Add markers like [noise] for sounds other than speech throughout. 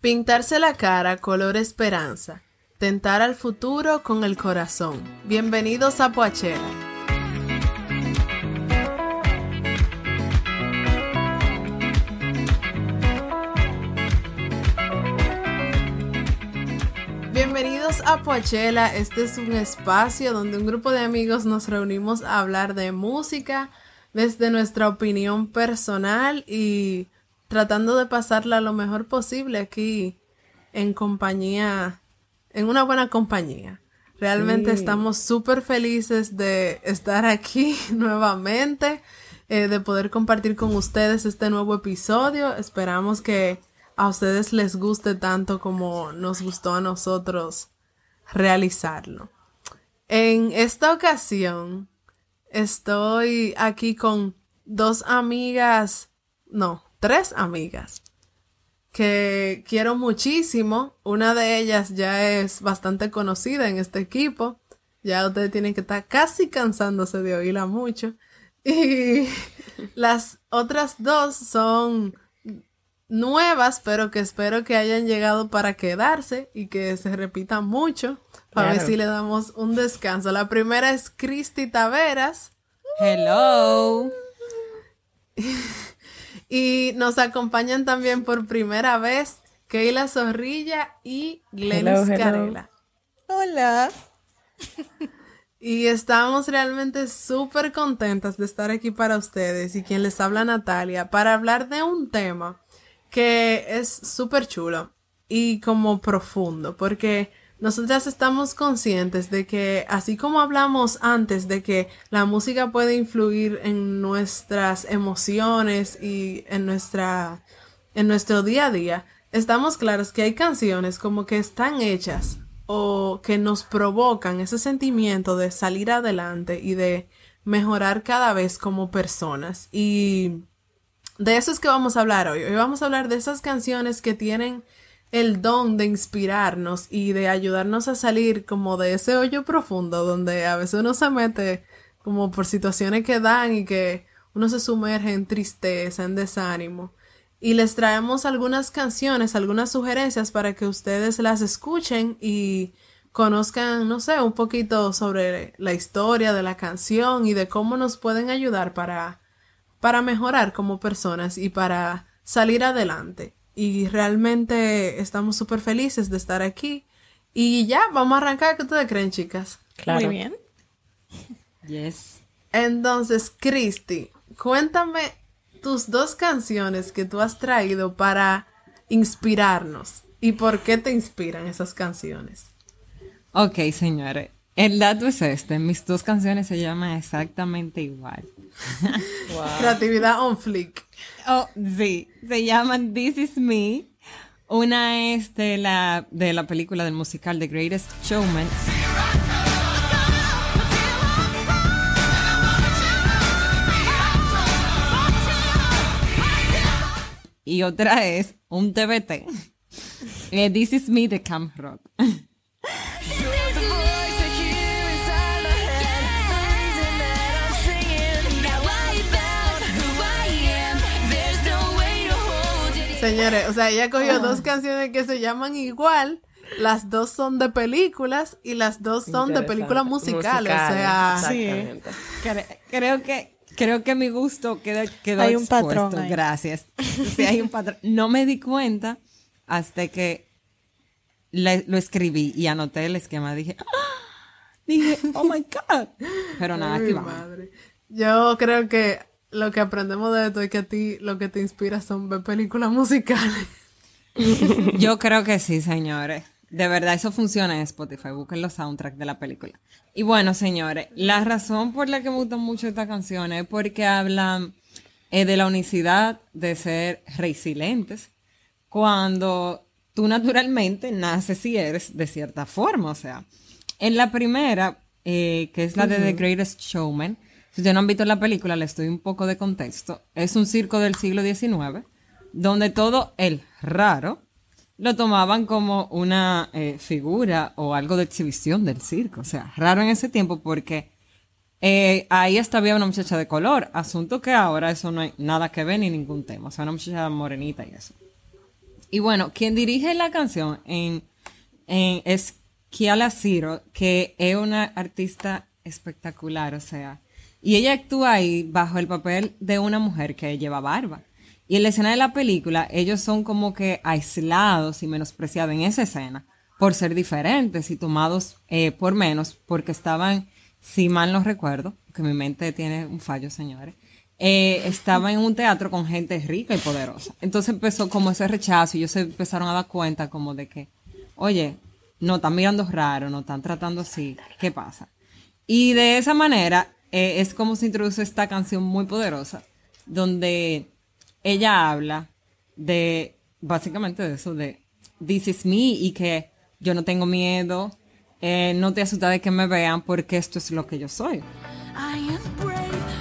Pintarse la cara color esperanza. Tentar al futuro con el corazón. Bienvenidos a Poachela. Bienvenidos a Poachela. Este es un espacio donde un grupo de amigos nos reunimos a hablar de música desde nuestra opinión personal y tratando de pasarla lo mejor posible aquí en compañía, en una buena compañía. Realmente estamos súper felices de estar aquí [laughs] nuevamente, eh, de poder compartir con ustedes este nuevo episodio. Esperamos que a ustedes les guste tanto como nos gustó a nosotros realizarlo. En esta ocasión estoy aquí con dos amigas, no, tres amigas que quiero muchísimo. Una de ellas ya es bastante conocida en este equipo. Ya ustedes tienen que estar casi cansándose de oírla mucho. [laughs] Y las otras dos son nuevas, pero que espero que hayan llegado para quedarse y que se repitan mucho. Para ver si le damos un descanso. La primera es Cristi Taveras. Hello. [laughs] Y nos acompañan también por primera vez Keila Zorrilla y Glenis Carela. Hola. Y estamos realmente súper contentas de estar aquí para ustedes y quien les habla Natalia para hablar de un tema que es súper chulo y como profundo porque nosotras estamos conscientes de que, así como hablamos antes de que la música puede influir en nuestras emociones y en nuestra, en nuestro día a día, estamos claros que hay canciones como que están hechas o que nos provocan ese sentimiento de salir adelante y de mejorar cada vez como personas. Y de eso es que vamos a hablar hoy. Hoy vamos a hablar de esas canciones que tienen el don de inspirarnos y de ayudarnos a salir como de ese hoyo profundo donde a veces uno se mete como por situaciones que dan y que uno se sumerge en tristeza, en desánimo. Y les traemos algunas canciones, algunas sugerencias para que ustedes las escuchen y conozcan, no sé, un poquito sobre la historia de la canción y de cómo nos pueden ayudar para, para mejorar como personas y para salir adelante y realmente estamos súper felices de estar aquí. Y ya, vamos a arrancar. ¿Qué ustedes creen, chicas? Claro. Muy bien. Yes. Entonces, Cristi, cuéntame tus dos canciones que tú has traído para inspirarnos y por qué te inspiran esas canciones. Ok, señores. El dato es este. Mis dos canciones se llaman exactamente igual. [laughs] Creatividad on flick. Oh, sí. Se llaman This Is Me. Una es de la, de la película del musical The Greatest Showman. Y otra es un TBT. Eh, This Is Me de Camp Rock. [laughs] Señores, o sea, ella cogió dos canciones que se llaman igual. Las dos son de películas y las dos son de películas musicales. o sea, sí. Creo que creo que mi gusto quedó, quedó hay un patrón Gracias. Sí, hay un patrón. No me di cuenta hasta que lo escribí y anoté el esquema. Dije, ¡Ah! dije, oh my God. Pero nada, aquí vamos. Yo creo que lo que aprendemos de esto es que a ti lo que te inspira son ver películas musicales. [laughs] Yo creo que sí, señores. De verdad, eso funciona en Spotify. Busquen los soundtracks de la película. Y bueno, señores, la razón por la que me gusta mucho esta canción es porque hablan eh, de la unicidad de ser resilientes cuando tú naturalmente naces y eres de cierta forma. O sea, en la primera, eh, que es la de The Greatest Showman, si ustedes no han visto la película, les doy un poco de contexto. Es un circo del siglo XIX, donde todo el raro lo tomaban como una eh, figura o algo de exhibición del circo. O sea, raro en ese tiempo porque eh, ahí hasta había una muchacha de color. Asunto que ahora eso no hay nada que ver ni ningún tema. O sea, una muchacha morenita y eso. Y bueno, quien dirige la canción en, en, es Kiala Ciro, que es una artista espectacular, o sea, y ella actúa ahí bajo el papel de una mujer que lleva barba. Y en la escena de la película, ellos son como que aislados y menospreciados en esa escena por ser diferentes y tomados eh, por menos, porque estaban, si mal no recuerdo, que mi mente tiene un fallo, señores, eh, estaba en un teatro con gente rica y poderosa. Entonces empezó como ese rechazo y ellos se empezaron a dar cuenta como de que, oye, no están mirando raro, no están tratando así, ¿qué pasa? Y de esa manera eh, es como se introduce esta canción muy poderosa, donde ella habla de, básicamente de eso, de This is me y que yo no tengo miedo, eh, no te asusta de que me vean porque esto es lo que yo soy. I am brave,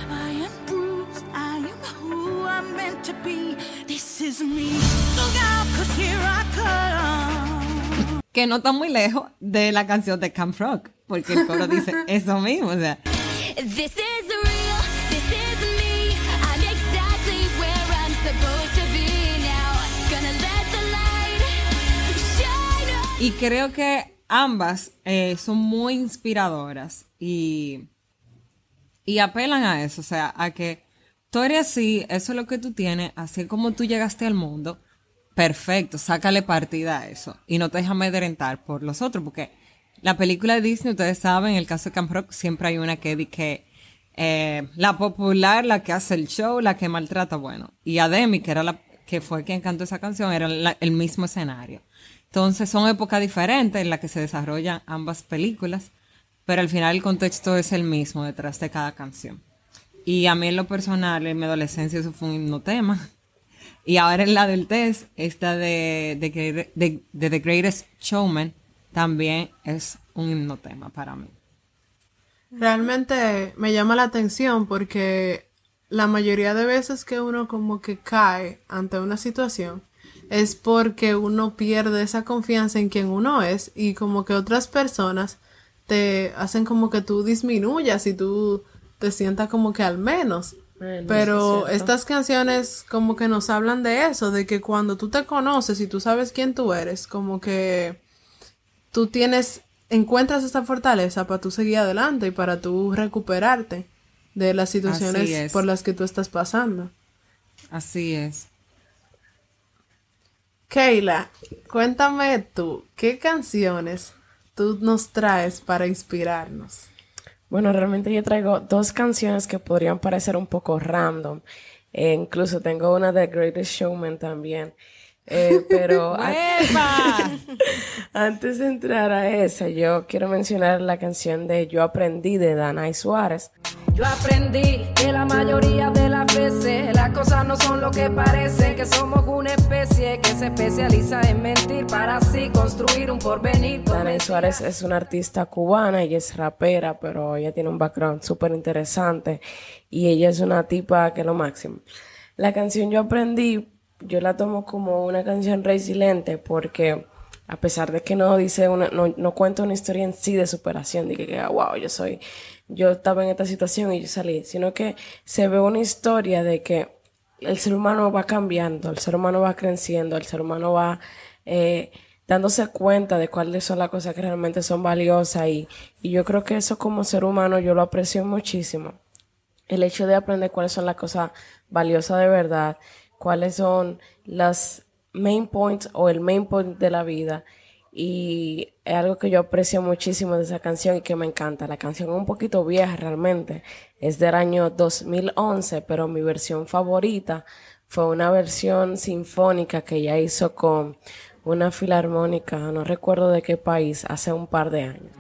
I am bruised, I am who I'm meant to be. This is me. Look out, cause here I come. Que no está muy lejos de la canción de Camp Rock, porque el coro dice [laughs] eso mismo, o sea. Y creo que ambas eh, son muy inspiradoras y, y apelan a eso, o sea, a que tú eres así, eso es lo que tú tienes, así como tú llegaste al mundo, perfecto, sácale partida a eso y no te dejes amedrentar por los otros, porque la película de Disney, ustedes saben, en el caso de Camp Rock, siempre hay una que dice eh, la popular, la que hace el show, la que maltrata, bueno. Y a Demi, que era la que fue quien cantó esa canción, era el mismo escenario. Entonces son épocas diferentes en las que se desarrollan ambas películas, pero al final el contexto es el mismo detrás de cada canción. Y a mí en lo personal, en mi adolescencia, eso fue un hipnotema. [laughs] Y ahora en la test, esta de, de The Greatest Showman, también es un hipnotema para mí. Realmente me llama la atención porque la mayoría de veces que uno como que cae ante una situación es porque uno pierde esa confianza en quien uno es y como que otras personas te hacen como que tú disminuyas y tú te sientas como que al menos. Pero estas canciones como que nos hablan de eso, de que cuando tú te conoces y tú sabes quién tú eres, como que tú tienes, encuentras esta fortaleza para tú seguir adelante y para tú recuperarte de las situaciones por las que tú estás pasando. Así es. Keila, cuéntame tú, ¿qué canciones tú nos traes para inspirarnos? Bueno, realmente yo traigo dos canciones que podrían parecer un poco random. E incluso tengo una de Greatest Showman también. Eh, pero [laughs] [laughs] antes de entrar a esa, yo quiero mencionar la canción de Yo aprendí de Dana Suárez. Yo aprendí que la mayoría de las veces las cosas no son lo que parecen, que somos una especie que se especializa en mentir para así construir un porvenir. Dana Suárez es una artista cubana, ella es rapera, pero ella tiene un background súper interesante y ella es una tipa que es lo máximo. La canción Yo aprendí yo la tomo como una canción resiliente porque a pesar de que no dice una, no, no cuenta una historia en sí de superación, de que, wow, yo soy, yo estaba en esta situación y yo salí, sino que se ve una historia de que el ser humano va cambiando, el ser humano va creciendo, el ser humano va eh, dándose cuenta de cuáles son las cosas que realmente son valiosas y, y yo creo que eso como ser humano yo lo aprecio muchísimo. El hecho de aprender cuáles son las cosas valiosas de verdad, cuáles son las main points o el main point de la vida. Y es algo que yo aprecio muchísimo de esa canción y que me encanta. La canción es un poquito vieja realmente. Es del año 2011, pero mi versión favorita fue una versión sinfónica que ella hizo con una filarmónica, no recuerdo de qué país, hace un par de años.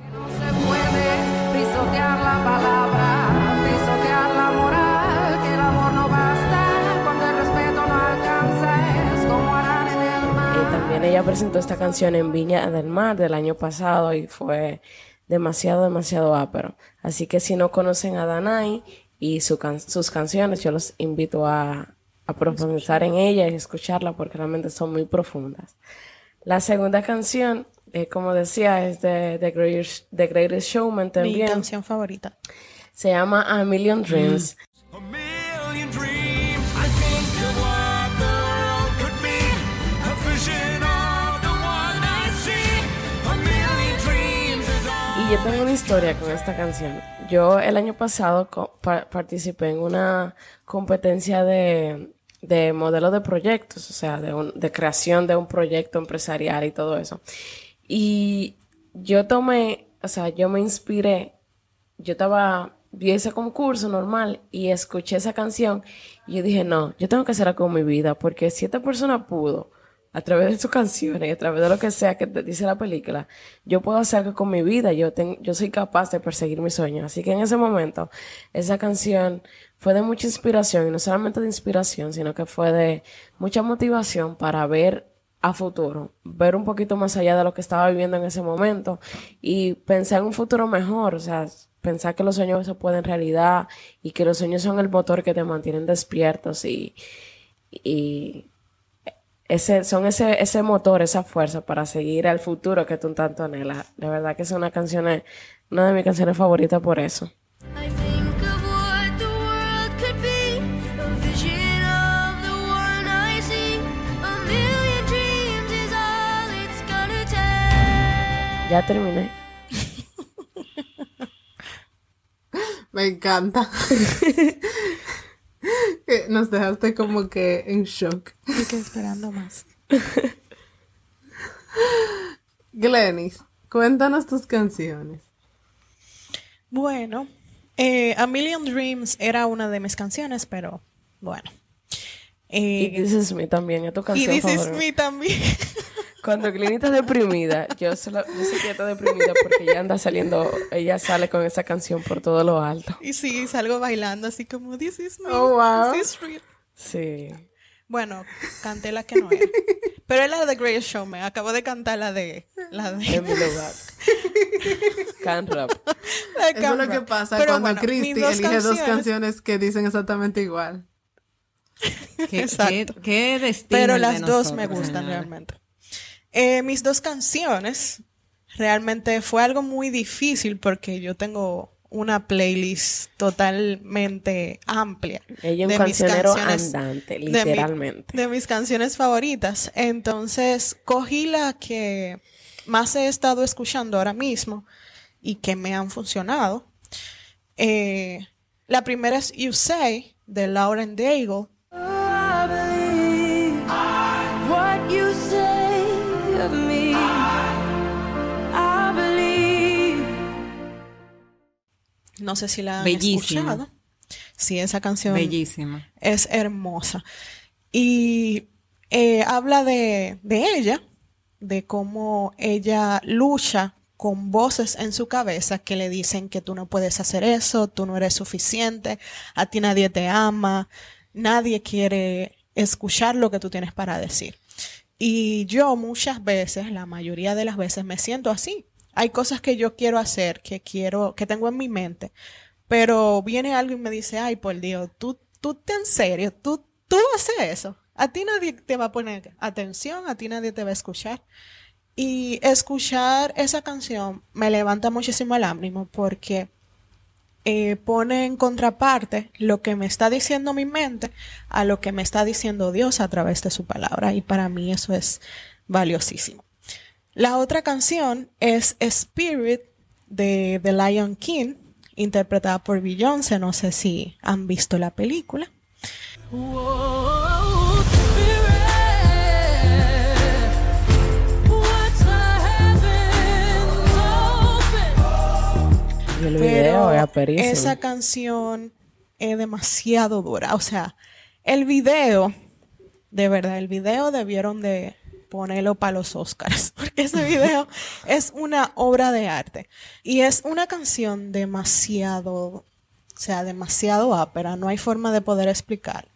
Ella presentó esta canción en Viña del Mar del año pasado y fue demasiado, demasiado ápero. Así que si no conocen a Danai y sus canciones, yo los invito a, profundizar en ella y escucharla porque realmente son muy profundas. La segunda canción, eh, como decía, es de The Greatest, Showman también. Mi canción favorita. Se llama A Million Dreams. A yo tengo una historia con esta canción. Yo el año pasado participé en una competencia de, de modelo de proyectos, o sea, de, de creación de un proyecto empresarial y todo eso. Y yo tomé, o sea, yo me inspiré, yo estaba, vi ese concurso normal y escuché esa canción y dije, no, yo tengo que hacer algo con mi vida porque si esta persona pudo, a través de sus canciones, a través de lo que sea que te dice la película, yo puedo hacer algo con mi vida, yo, yo soy capaz de perseguir mis sueños. Así que en ese momento, esa canción fue de mucha inspiración, y no solamente de inspiración, sino que fue de mucha motivación para ver a futuro, ver un poquito más allá de lo que estaba viviendo en ese momento y pensar en un futuro mejor, o sea, pensar que los sueños se pueden realidad y que los sueños son el motor que te mantienen despiertos y, y ese, son ese, ese motor, esa fuerza para seguir al futuro que tú tanto anhelas. De verdad que es una canción, una de mis canciones favoritas por eso. Ya terminé. [laughs] Me encanta. [laughs] Nos dejaste como que en shock. Y que esperando más. Glenis, cuéntanos tus canciones. Bueno, eh, A Million Dreams era una de mis canciones, pero bueno. y This Is Me también, es tu canción Y This Is Me también. Cuando Glenny está deprimida, yo, solo, yo sé que está deprimida porque ella anda saliendo, ella sale con esa canción por todo lo alto. Y sí, salgo bailando así como, this is me, oh, wow. this is real. Sí. Bueno, canté la que no era. Pero es la de Greatest Showman. Acabo de cantar la de... La de... Emily Can rap. Eso es lo que pasa cuando bueno, Christy elige dos canciones que dicen exactamente igual. [laughs] ¿Qué, Exacto. Qué, qué Pero las dos me gustan realmente. Eh, mis dos canciones realmente fue algo muy difícil porque yo tengo una playlist totalmente amplia. Ella de mis canciones, andante, literalmente. De, mis canciones favoritas. Entonces, cogí la que más he estado escuchando ahora mismo y que me han funcionado. Eh, la primera es You Say, de Lauren Daigle. No sé si la han escuchado. Sí, esa canción Bellísima. es hermosa. Y eh, habla de, de ella, de cómo ella lucha con voces en su cabeza que le dicen que tú no puedes hacer eso, tú no eres suficiente, a ti nadie te ama, nadie quiere escuchar lo que tú tienes para decir. Y yo muchas veces, la mayoría de las veces, me siento así. Hay cosas que yo quiero hacer, que quiero, que tengo en mi mente, pero viene alguien y me dice, ay, por Dios, tú, tú te en serio, tú, tú haces eso. A ti nadie te va a poner atención, a ti nadie te va a escuchar. Y escuchar esa canción me levanta muchísimo el ánimo porque eh, pone en contraparte lo que me está diciendo mi mente a lo que me está diciendo Dios a través de su palabra. Y para mí eso es valiosísimo. La otra canción es Spirit de The Lion King, interpretada por Beyoncé. No sé si han visto la película. el video Esa canción es demasiado dura. O sea, el video, de verdad, el video debieron de ponerlo para los Oscars, [laughs] porque ese video es una obra de arte. Y es una canción demasiado, o sea, demasiado ápera, no hay forma de poder explicar.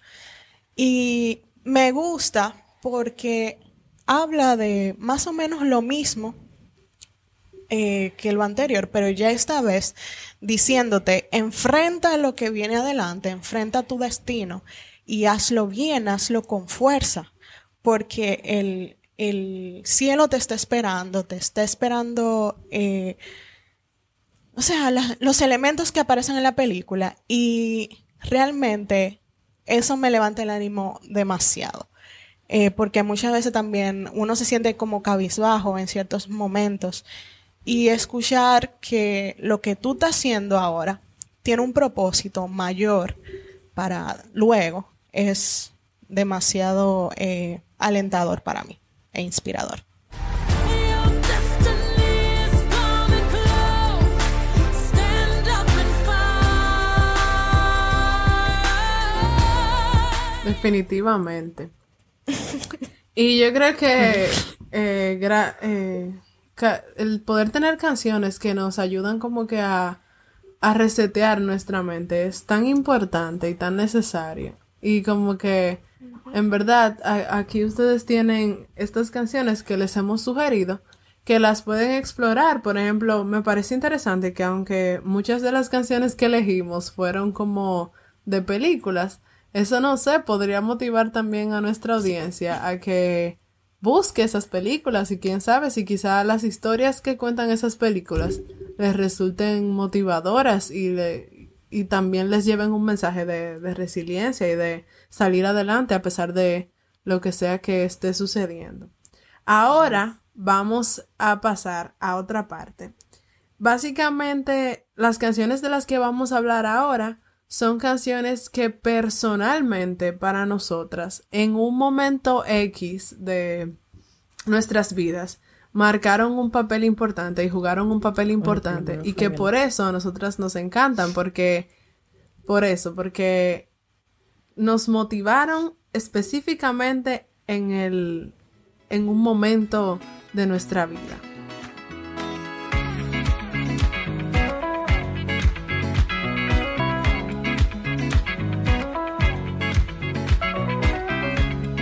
Y me gusta porque habla de más o menos lo mismo eh, que lo anterior, pero ya esta vez diciéndote, enfrenta lo que viene adelante, enfrenta tu destino y hazlo bien, hazlo con fuerza, porque el, el cielo te está esperando, te está esperando, eh, o sea, los elementos que aparecen en la película y realmente eso me levanta el ánimo demasiado. Eh, porque muchas veces también uno se siente como cabizbajo en ciertos momentos y escuchar que lo que tú estás haciendo ahora tiene un propósito mayor para luego es demasiado eh, alentador para mí e inspirador. Definitivamente. y yo creo que eh, eh, el poder tener canciones que nos ayudan como que a, a resetear nuestra mente es tan importante y tan necesario. Y como que, en verdad, aquí ustedes tienen estas canciones que les hemos sugerido que las pueden explorar. Por ejemplo, me parece interesante que aunque muchas de las canciones que elegimos fueron como de películas, eso no sé, podría motivar también a nuestra audiencia a que busque esas películas y quién sabe si quizá las historias que cuentan esas películas les resulten motivadoras y, le, y también les lleven un mensaje de, de resiliencia y de salir adelante a pesar de lo que sea que esté sucediendo. Ahora vamos a pasar a otra parte. Básicamente, las canciones de las que vamos a hablar ahora son canciones que personalmente para nosotras en un momento X de nuestras vidas marcaron un papel importante y jugaron un papel importante y que por eso a nosotras nos encantan porque por eso porque nos motivaron específicamente en el en un momento de nuestra vida.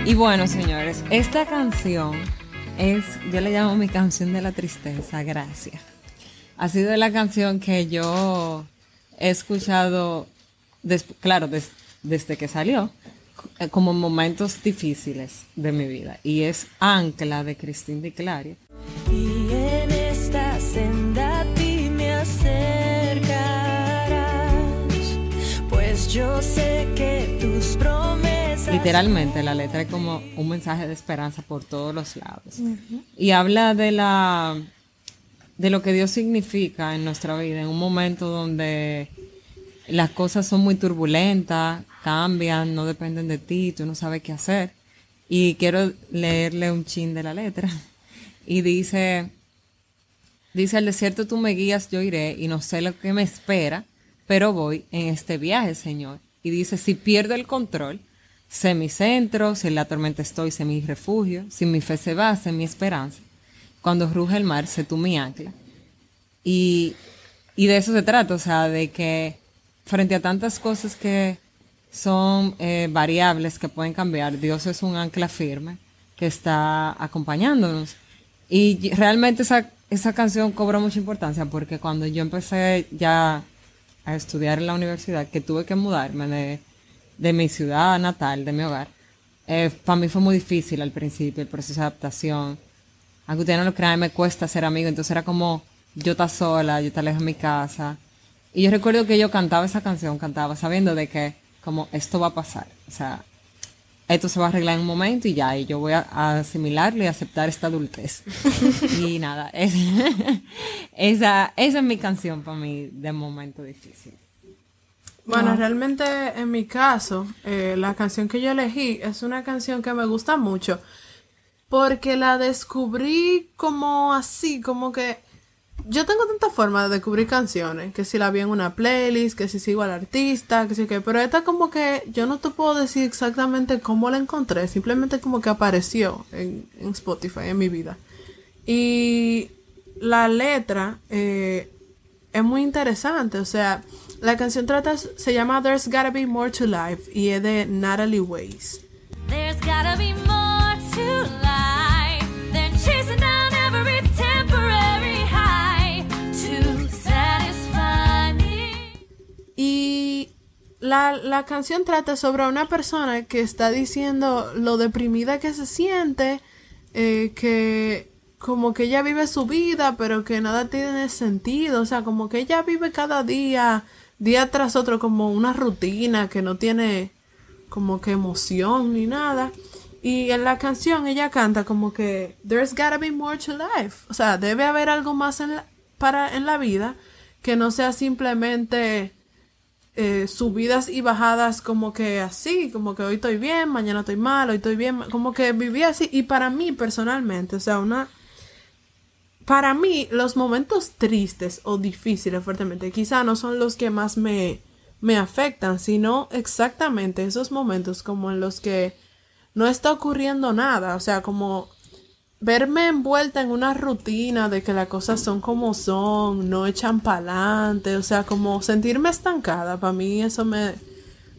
Y bueno, señores, esta canción es, yo le llamo mi canción de la tristeza, gracias. Ha sido la canción que yo he escuchado, claro, desde que salió, eh, como momentos difíciles de mi vida. Y es Ancla de Cristina Di Clario. Y en esta senda pues yo sé que tus Literalmente la letra es como un mensaje de esperanza por todos los lados. Y habla de la de lo que Dios significa en nuestra vida, en un momento donde las cosas son muy turbulentas, cambian, no dependen de ti, tú no sabes qué hacer. Y quiero leerle un chin de la letra. Y dice, dice, al desierto tú me guías, yo iré, y no sé lo que me espera, pero voy en este viaje, Señor. Y dice, si pierdo el control, Sé mi centro, si en la tormenta estoy, sé mi refugio, si mi fe se va, sé mi esperanza. Cuando ruge el mar, sé tú mi ancla. Y, de eso se trata, o sea, de que frente a tantas cosas que son eh, variables que pueden cambiar, Dios es un ancla firme que está acompañándonos. Y realmente esa, esa canción cobra mucha importancia porque cuando yo empecé ya a estudiar en la universidad, que tuve que mudarme de de mi ciudad natal, de mi hogar, eh, para mí fue muy difícil al principio el proceso de adaptación. Aunque ustedes no lo crean, me cuesta ser amigo, entonces era como yo está sola, yo está lejos de mi casa. Y yo recuerdo que yo cantaba esa canción, cantaba sabiendo de que como esto va a pasar, o sea, esto se va a arreglar en un momento y ya, y yo voy a, asimilarlo y aceptar esta adultez. [laughs] y nada, [laughs] esa, esa es mi canción para mí de momento difícil. Bueno, realmente en mi caso, eh, la canción que yo elegí es una canción que me gusta mucho porque la descubrí como así, como que yo tengo tanta forma de descubrir canciones, que si la vi en una playlist, que si sigo al artista, que si que, pero esta como que yo no te puedo decir exactamente cómo la encontré, simplemente como que apareció en, Spotify en mi vida. Y la letra eh, es muy interesante, o sea, la canción trata, se llama There's Gotta Be More to Life y es de Natalie Weiss. There's gotta be more to life than chasing down every temporary high to satisfy me. Y la, la canción trata sobre una persona que está diciendo lo deprimida que se siente, eh, que como que ella vive su vida, pero que nada tiene sentido, o sea, como que ella vive cada día día tras otro como una rutina que no tiene como que emoción ni nada. Y en la canción ella canta como que There's gotta be more to life. O sea, debe haber algo más en la, para en la vida que no sea simplemente eh, subidas y bajadas como que así, como que hoy estoy bien, mañana estoy mal, hoy estoy bien, como que viví así. Y para mí personalmente, o sea, una... Para mí, los momentos tristes o difíciles fuertemente, quizá no son los que más me, me afectan, sino exactamente esos momentos como en los que no está ocurriendo nada, o sea, como verme envuelta en una rutina de que las cosas son como son, no echan pa'lante, o sea, como sentirme estancada, para mí eso me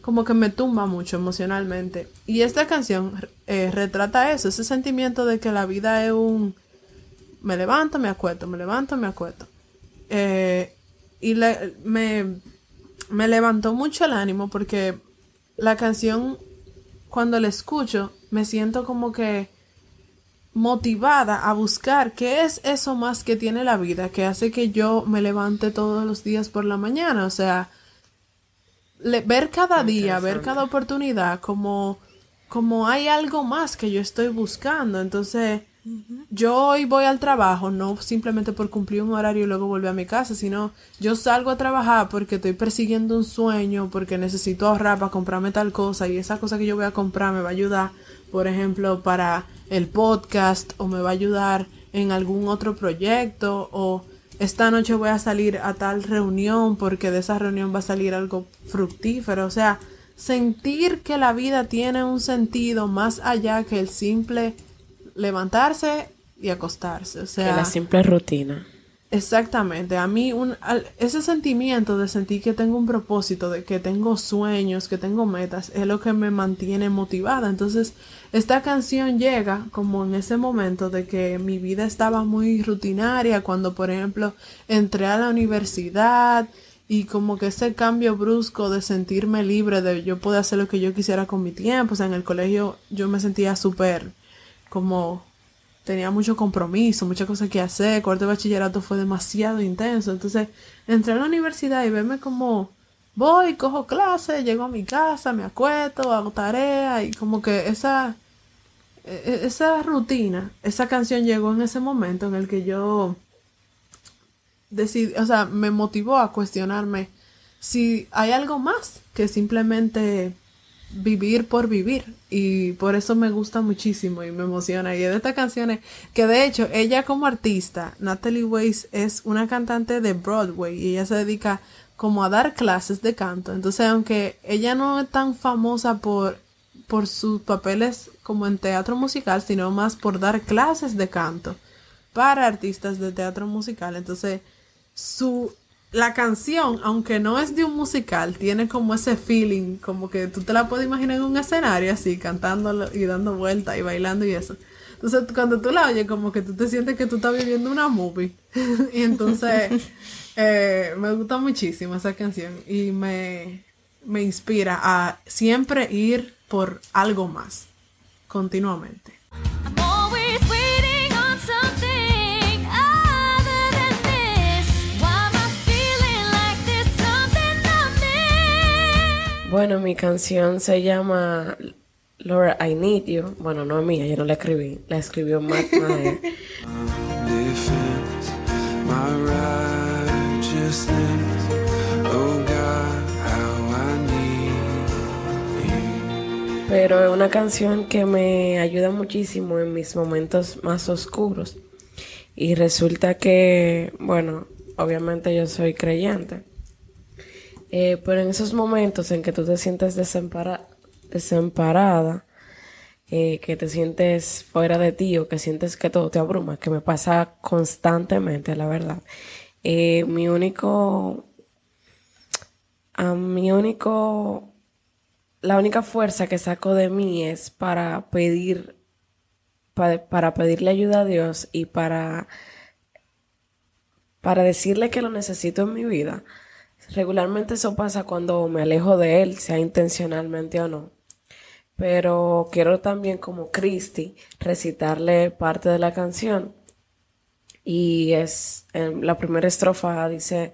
como que me tumba mucho emocionalmente. Y esta canción eh, retrata eso, ese sentimiento de que la vida es un me levanto, me acuesto, me levanto, me acuesto. Eh, y me, me levantó mucho el ánimo porque la canción, cuando la escucho, me siento como que motivada a buscar qué es eso más que tiene la vida, que hace que yo me levante todos los días por la mañana. O sea, ver cada día, ver cada oportunidad como, como hay algo más que yo estoy buscando. Entonces, yo hoy voy al trabajo, no simplemente por cumplir un horario y luego volver a mi casa, sino yo salgo a trabajar porque estoy persiguiendo un sueño, porque necesito ahorrar para comprarme tal cosa y esa cosa que yo voy a comprar me va a ayudar, por ejemplo, para el podcast o me va a ayudar en algún otro proyecto o esta noche voy a salir a tal reunión porque de esa reunión va a salir algo fructífero. O sea, sentir que la vida tiene un sentido más allá que el simple levantarse y acostarse. O sea, la simple rutina. Exactamente, a mí un, ese sentimiento de sentir que tengo un propósito, de que tengo sueños, que tengo metas, es lo que me mantiene motivada. Entonces, esta canción llega como en ese momento de que mi vida estaba muy rutinaria, cuando por ejemplo entré a la universidad y como que ese cambio brusco de sentirme libre, de yo poder hacer lo que yo quisiera con mi tiempo, o sea, en el colegio yo me sentía súper como tenía mucho compromiso, muchas cosas que hacer, cuarto de bachillerato fue demasiado intenso, entonces entré a la universidad y verme como voy, cojo clases, llego a mi casa, me acuesto, hago tarea y como que esa e, e, esa rutina, esa canción llegó en ese momento en el que yo decidí, o sea, me motivó a cuestionarme si hay algo más que simplemente vivir por vivir. Y por eso me gusta muchísimo y me emociona. Y es de estas canciones que de hecho ella como artista Natalie Weiss es una cantante de Broadway y ella se dedica como a dar clases de canto. Entonces aunque ella no es tan famosa por por sus papeles como en teatro musical sino más por dar clases de canto para artistas de teatro musical entonces su la canción, aunque no es de un musical, tiene como ese feeling, como que tú te la puedes imaginar en un escenario así, cantando y dando vueltas y bailando y eso. Entonces, cuando tú la oyes, como que tú te sientes que tú estás viviendo una movie. [laughs] y entonces, [laughs] eh, me gusta muchísimo esa canción y me, me inspira a siempre ir por algo más, continuamente. Bueno, mi canción se llama Laura I Need You. Bueno, no es mía, yo no la escribí. La escribió Matt [laughs] Maher. Pero es una canción que me ayuda muchísimo en mis momentos más oscuros. Y resulta que, bueno, obviamente yo soy creyente. Eh, pero en esos momentos en que tú te sientes desamparada, eh, que te sientes fuera de ti o que sientes que todo te abruma, que me pasa constantemente, la verdad. Eh, mi único, a mi único, la única fuerza que saco de mí es para pedir, para pedirle ayuda a Dios y para, para decirle que lo necesito en mi vida Regularmente eso pasa cuando me alejo de él, sea intencionalmente o no. Pero quiero también como Christy recitarle parte de la canción. Y es, en la primera estrofa dice,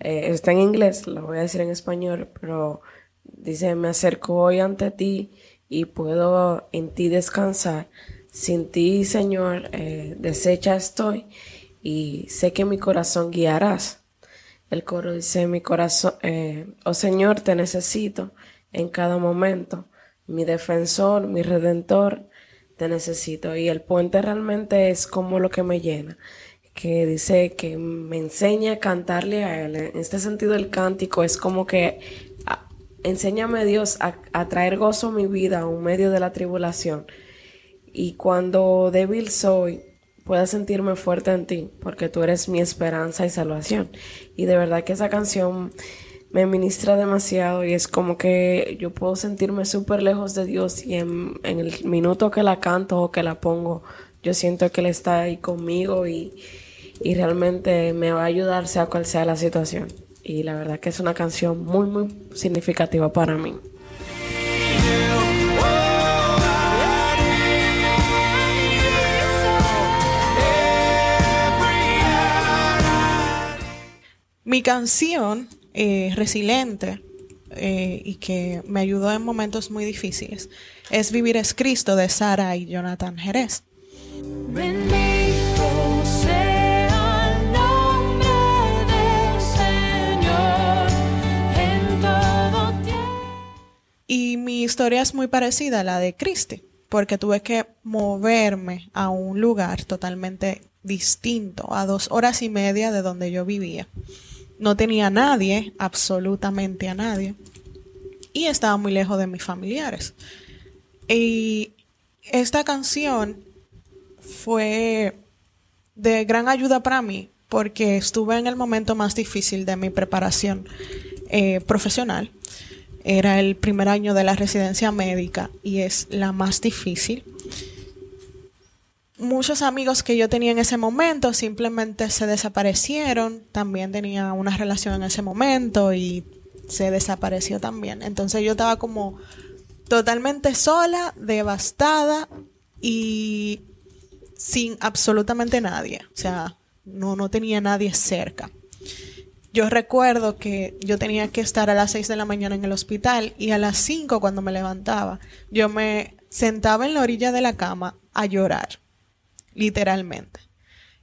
eh, está en inglés, lo voy a decir en español, pero dice, me acerco hoy ante ti y puedo en ti descansar. Sin ti, Señor, eh, deshecha estoy y sé que mi corazón guiarás. El coro dice, mi corazón, eh, oh Señor, te necesito en cada momento, mi defensor, mi redentor, te necesito. Y el puente realmente es como lo que me llena, que dice que me enseña a cantarle a Él. En este sentido el cántico es como que ah, enséñame Dios a, traer gozo a mi vida en medio de la tribulación. Y cuando débil soy, pueda sentirme fuerte en ti, porque tú eres mi esperanza y salvación. Y de verdad que esa canción me ministra demasiado y es como que yo puedo sentirme súper lejos de Dios y en, el minuto que la canto o que la pongo, yo siento que Él está ahí conmigo y, y realmente me va a ayudar sea cual sea la situación. Y la verdad que es una canción muy, muy significativa para mí. Mi canción eh, resiliente eh, y que me ayudó en momentos muy difíciles es Vivir es Cristo de Sara y Jonathan Jerez. Y mi historia es muy parecida a la de Cristi, porque tuve que moverme a un lugar totalmente distinto, a dos horas y media de donde yo vivía no tenía a nadie, absolutamente a nadie, y estaba muy lejos de mis familiares. Y esta canción fue de gran ayuda para mí porque estuve en el momento más difícil de mi preparación eh, profesional. Era el primer año de la residencia médica y es la más difícil muchos amigos que yo tenía en ese momento simplemente se desaparecieron. También tenía una relación en ese momento y se desapareció también. Entonces yo estaba como totalmente sola, devastada y sin absolutamente nadie. O sea, no, no tenía nadie cerca. Yo recuerdo que yo tenía que estar a las 6 de la mañana en el hospital y a las 5 cuando me levantaba, yo me sentaba en la orilla de la cama a llorar literalmente.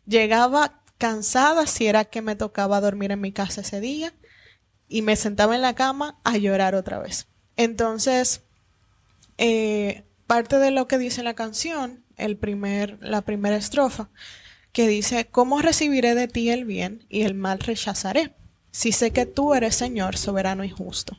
Llegaba cansada si era que me tocaba dormir en mi casa ese día y me sentaba en la cama a llorar otra vez. Entonces, eh, parte de lo que dice la canción, el primer, la primera estrofa, que dice, ¿cómo recibiré de ti el bien y el mal rechazaré? Si sé que tú eres Señor soberano y justo.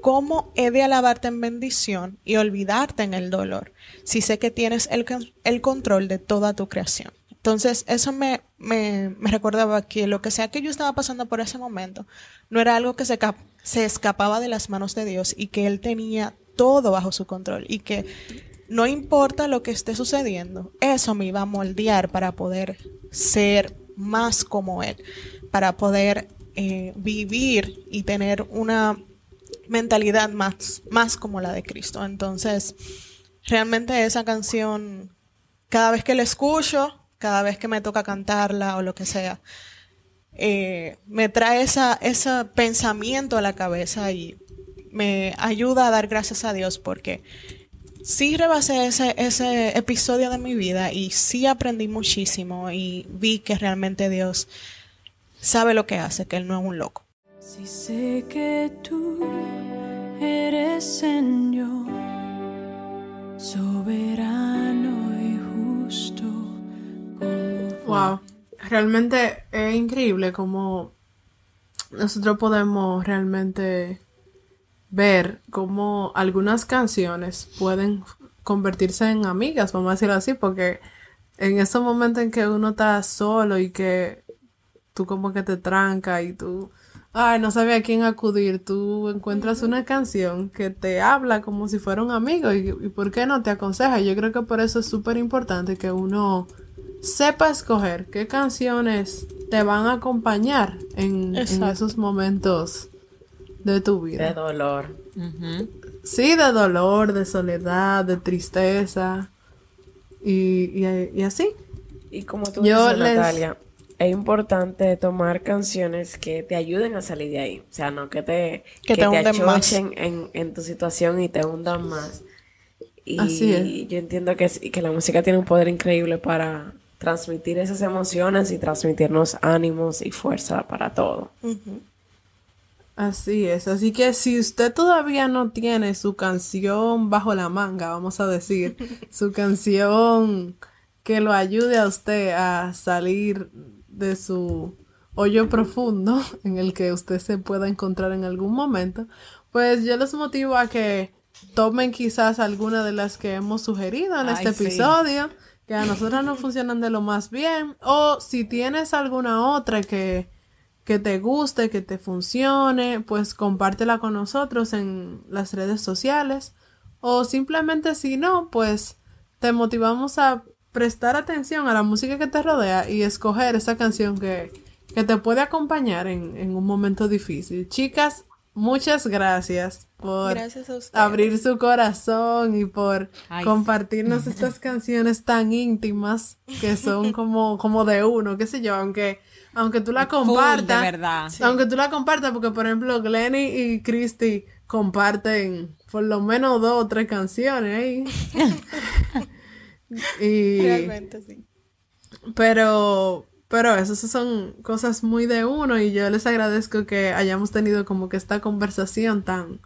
¿Cómo he de alabarte en bendición y olvidarte en el dolor si sé que tienes el, el control de toda tu creación? Entonces, eso me, me, me, recordaba que lo que sea que yo estaba pasando por ese momento no era algo que se, se escapaba de las manos de Dios y que Él tenía todo bajo su control y que no importa lo que esté sucediendo, eso me iba a moldear para poder ser más como Él, para poder eh, vivir y tener una mentalidad más, más como la de Cristo. Entonces, realmente esa canción, cada vez que la escucho, cada vez que me toca cantarla o lo que sea, eh, me trae esa, ese pensamiento a la cabeza y me ayuda a dar gracias a Dios porque sí rebasé ese, ese episodio de mi vida y sí aprendí muchísimo y vi que realmente Dios sabe lo que hace, que Él no es un loco. Si sé que tú eres Señor, soberano y justo. wow, realmente es increíble como nosotros podemos realmente ver cómo algunas canciones pueden convertirse en amigas, vamos a decirlo así, porque en esos momentos en que uno está solo y que tú como que te tranca y tú ay, no sabía a quién acudir, tú encuentras una canción que te habla como si fuera un amigo y, ¿por qué no te aconseja? Yo creo que por eso es súper importante que uno sepa escoger qué canciones te van a acompañar en, esos momentos de tu vida. De dolor. Sí, de dolor, de soledad, de tristeza y, y, así. Y como tú Yo dices, Natalia, es importante tomar canciones que te ayuden a salir de ahí. O sea, no que te, que, te, En, en, tu situación y te hundan más. Y Así es. yo entiendo que, que la música tiene un poder increíble para, transmitir esas emociones y transmitirnos ánimos y fuerza para todo. Así es, así que si usted todavía no tiene su canción bajo la manga, vamos a decir, [laughs] su canción que lo ayude a usted a salir de su hoyo profundo [laughs] en el que usted se pueda encontrar en algún momento, pues yo les motivo a que tomen quizás alguna de las que hemos sugerido en Ay, este sí. episodio, que a nosotras no funcionan de lo más bien, o si tienes alguna otra que, que te guste, que te funcione, pues compártela con nosotros en las redes sociales, o simplemente si no, pues te motivamos a prestar atención a la música que te rodea y escoger esa canción que, que te puede acompañar en, en un momento difícil. Chicas, muchas gracias por Gracias a ustedes. abrir su corazón y por Ay, compartirnos [laughs] estas canciones tan íntimas que son como, como de uno, qué sé yo, aunque, aunque tú la Full, compartas. de verdad. Aunque tú la compartas, porque por ejemplo Glenny y Christy comparten por lo menos dos o tres canciones ahí. [laughs] y, Realmente sí. pero, pero eso, eso son cosas muy de uno y yo les agradezco que hayamos tenido como que esta conversación tan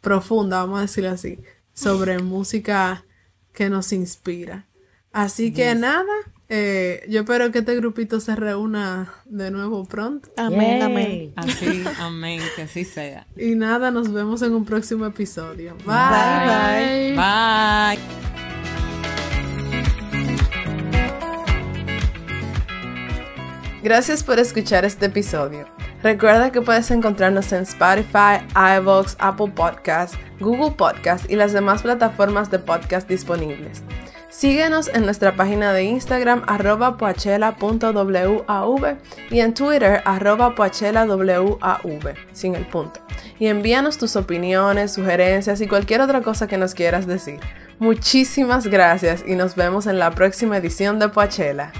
profunda, vamos a decirlo así, sobre [laughs] música que nos inspira. Así que nada, eh, yo espero que este grupito se reúna de nuevo pronto. Amén, Yay. amén. Así, amén, que así sea. Y nada, nos vemos en un próximo episodio. Bye. Bye, Bye. Gracias por escuchar este episodio. Recuerda que puedes encontrarnos en Spotify, iVoox, Apple Podcasts, Google Podcasts y las demás plataformas de podcast disponibles. Síguenos en nuestra página de Instagram arroba poachela.wav y en Twitter arroba poachelawav sin el punto. Y envíanos tus opiniones, sugerencias y cualquier otra cosa que nos quieras decir. Muchísimas gracias y nos vemos en la próxima edición de Poachela.